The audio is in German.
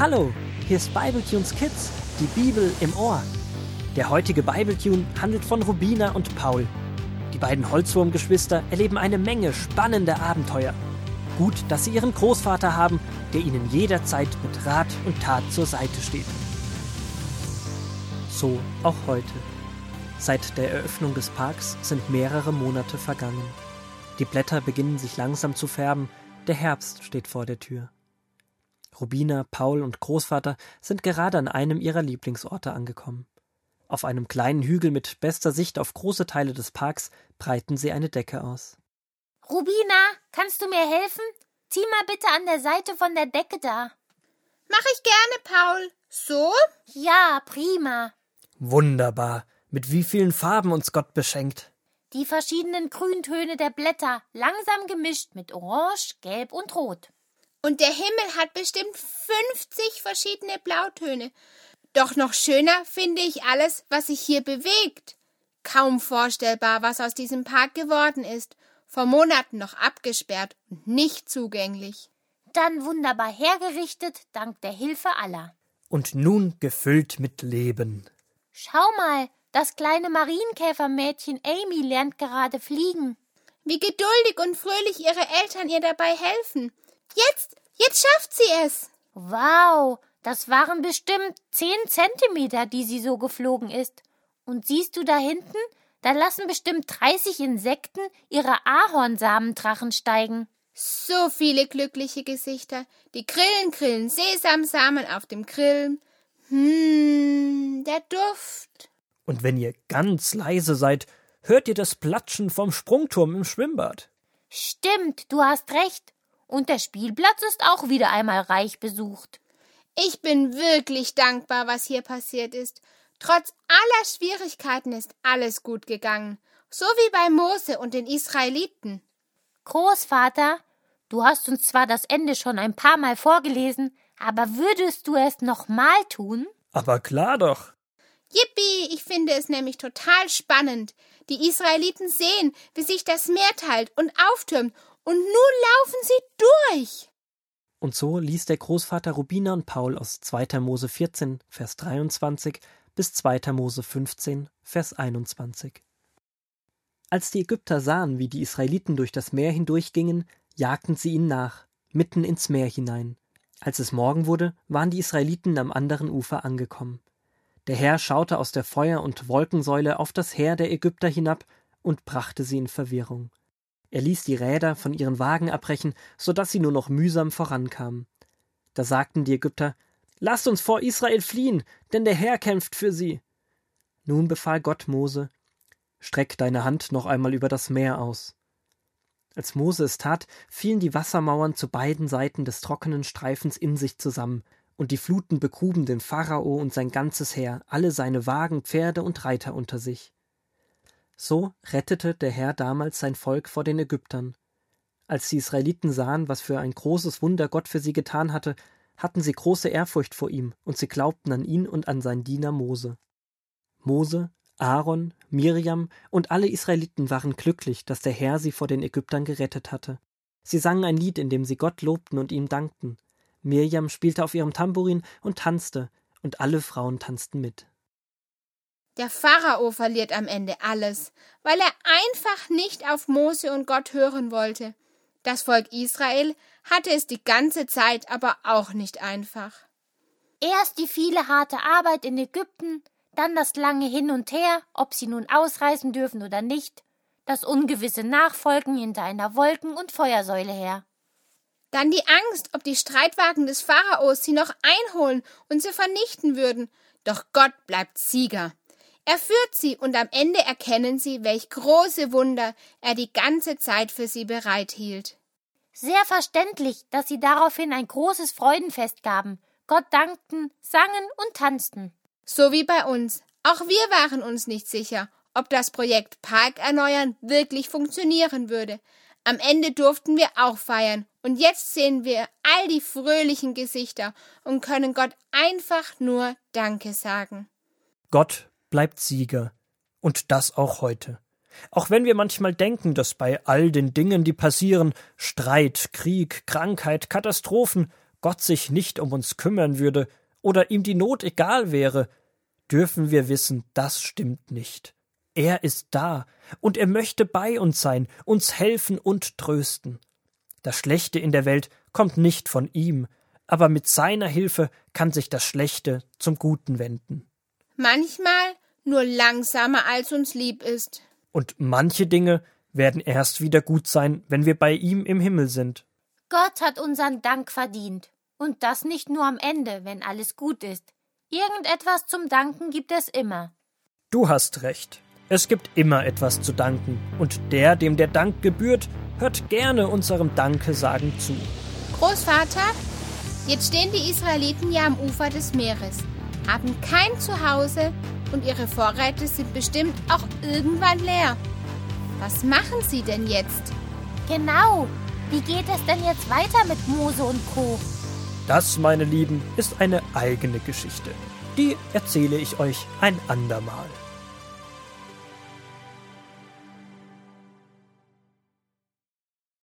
Hallo, hier ist Bibletunes Kids, die Bibel im Ohr. Der heutige Bibletune handelt von Rubina und Paul. Die beiden Holzwurmgeschwister erleben eine Menge spannender Abenteuer. Gut, dass sie ihren Großvater haben, der ihnen jederzeit mit Rat und Tat zur Seite steht. So auch heute. Seit der Eröffnung des Parks sind mehrere Monate vergangen. Die Blätter beginnen sich langsam zu färben, der Herbst steht vor der Tür. Rubina, Paul und Großvater sind gerade an einem ihrer Lieblingsorte angekommen. Auf einem kleinen Hügel mit bester Sicht auf große Teile des Parks breiten sie eine Decke aus. Rubina, kannst du mir helfen? Zieh mal bitte an der Seite von der Decke da. Mach ich gerne, Paul. So? Ja, prima. Wunderbar. Mit wie vielen Farben uns Gott beschenkt. Die verschiedenen Grüntöne der Blätter, langsam gemischt mit Orange, Gelb und Rot. Und der Himmel hat bestimmt 50 verschiedene Blautöne. Doch noch schöner finde ich alles, was sich hier bewegt. Kaum vorstellbar, was aus diesem Park geworden ist. Vor Monaten noch abgesperrt und nicht zugänglich. Dann wunderbar hergerichtet, dank der Hilfe aller. Und nun gefüllt mit Leben. Schau mal, das kleine Marienkäfermädchen Amy lernt gerade fliegen. Wie geduldig und fröhlich ihre Eltern ihr dabei helfen. Jetzt, jetzt schafft sie es. Wow, das waren bestimmt zehn Zentimeter, die sie so geflogen ist. Und siehst du da hinten? Da lassen bestimmt 30 Insekten ihre Ahornsamendrachen steigen. So viele glückliche Gesichter. Die Grillen grillen Sesamsamen auf dem Grillen. Hm, der Duft. Und wenn ihr ganz leise seid, hört ihr das Platschen vom Sprungturm im Schwimmbad. Stimmt, du hast recht. Und der Spielplatz ist auch wieder einmal reich besucht. Ich bin wirklich dankbar, was hier passiert ist. Trotz aller Schwierigkeiten ist alles gut gegangen, so wie bei Mose und den Israeliten. Großvater, du hast uns zwar das Ende schon ein paar Mal vorgelesen, aber würdest du es noch mal tun? Aber klar doch. Yippie, ich finde es nämlich total spannend. Die Israeliten sehen, wie sich das Meer teilt und auftürmt und nun laufen sie durch. Und so ließ der Großvater Rubina und Paul aus 2. Mose 14, Vers 23 bis 2. Mose 15, Vers 21. Als die Ägypter sahen, wie die Israeliten durch das Meer hindurchgingen, jagten sie ihnen nach, mitten ins Meer hinein. Als es Morgen wurde, waren die Israeliten am anderen Ufer angekommen. Der Herr schaute aus der Feuer- und Wolkensäule auf das Heer der Ägypter hinab und brachte sie in Verwirrung. Er ließ die Räder von ihren Wagen abbrechen, so dass sie nur noch mühsam vorankamen. Da sagten die Ägypter, Lasst uns vor Israel fliehen, denn der Herr kämpft für sie. Nun befahl Gott Mose, Streck deine Hand noch einmal über das Meer aus. Als Mose es tat, fielen die Wassermauern zu beiden Seiten des trockenen Streifens in sich zusammen, und die Fluten begruben den Pharao und sein ganzes Heer, alle seine Wagen, Pferde und Reiter unter sich. So rettete der Herr damals sein Volk vor den Ägyptern. Als die Israeliten sahen, was für ein großes Wunder Gott für sie getan hatte, hatten sie große Ehrfurcht vor ihm, und sie glaubten an ihn und an seinen Diener Mose. Mose, Aaron, Miriam und alle Israeliten waren glücklich, dass der Herr sie vor den Ägyptern gerettet hatte. Sie sangen ein Lied, in dem sie Gott lobten und ihm dankten. Miriam spielte auf ihrem Tambourin und tanzte, und alle Frauen tanzten mit. Der Pharao verliert am Ende alles, weil er einfach nicht auf Mose und Gott hören wollte. Das Volk Israel hatte es die ganze Zeit aber auch nicht einfach. Erst die viele harte Arbeit in Ägypten, dann das lange Hin und Her, ob sie nun ausreisen dürfen oder nicht, das ungewisse Nachfolgen hinter einer Wolken- und Feuersäule her. Dann die Angst, ob die Streitwagen des Pharaos sie noch einholen und sie vernichten würden. Doch Gott bleibt Sieger. Er führt sie, und am Ende erkennen sie, welch große Wunder er die ganze Zeit für sie bereithielt. Sehr verständlich, dass sie daraufhin ein großes Freudenfest gaben, Gott dankten, sangen und tanzten. So wie bei uns. Auch wir waren uns nicht sicher, ob das Projekt Park erneuern wirklich funktionieren würde. Am Ende durften wir auch feiern, und jetzt sehen wir all die fröhlichen Gesichter und können Gott einfach nur Danke sagen. Gott bleibt Sieger. Und das auch heute. Auch wenn wir manchmal denken, dass bei all den Dingen, die passieren, Streit, Krieg, Krankheit, Katastrophen, Gott sich nicht um uns kümmern würde oder ihm die Not egal wäre, dürfen wir wissen, das stimmt nicht. Er ist da, und er möchte bei uns sein, uns helfen und trösten. Das Schlechte in der Welt kommt nicht von ihm, aber mit seiner Hilfe kann sich das Schlechte zum Guten wenden. Manchmal nur langsamer, als uns lieb ist. Und manche Dinge werden erst wieder gut sein, wenn wir bei ihm im Himmel sind. Gott hat unseren Dank verdient. Und das nicht nur am Ende, wenn alles gut ist. Irgendetwas zum Danken gibt es immer. Du hast recht. Es gibt immer etwas zu danken, und der, dem der Dank gebührt, hört gerne unserem Danke-Sagen zu. Großvater, jetzt stehen die Israeliten ja am Ufer des Meeres, haben kein Zuhause und ihre Vorräte sind bestimmt auch irgendwann leer. Was machen sie denn jetzt? Genau. Wie geht es denn jetzt weiter mit Mose und Co? Das, meine Lieben, ist eine eigene Geschichte. Die erzähle ich euch ein andermal.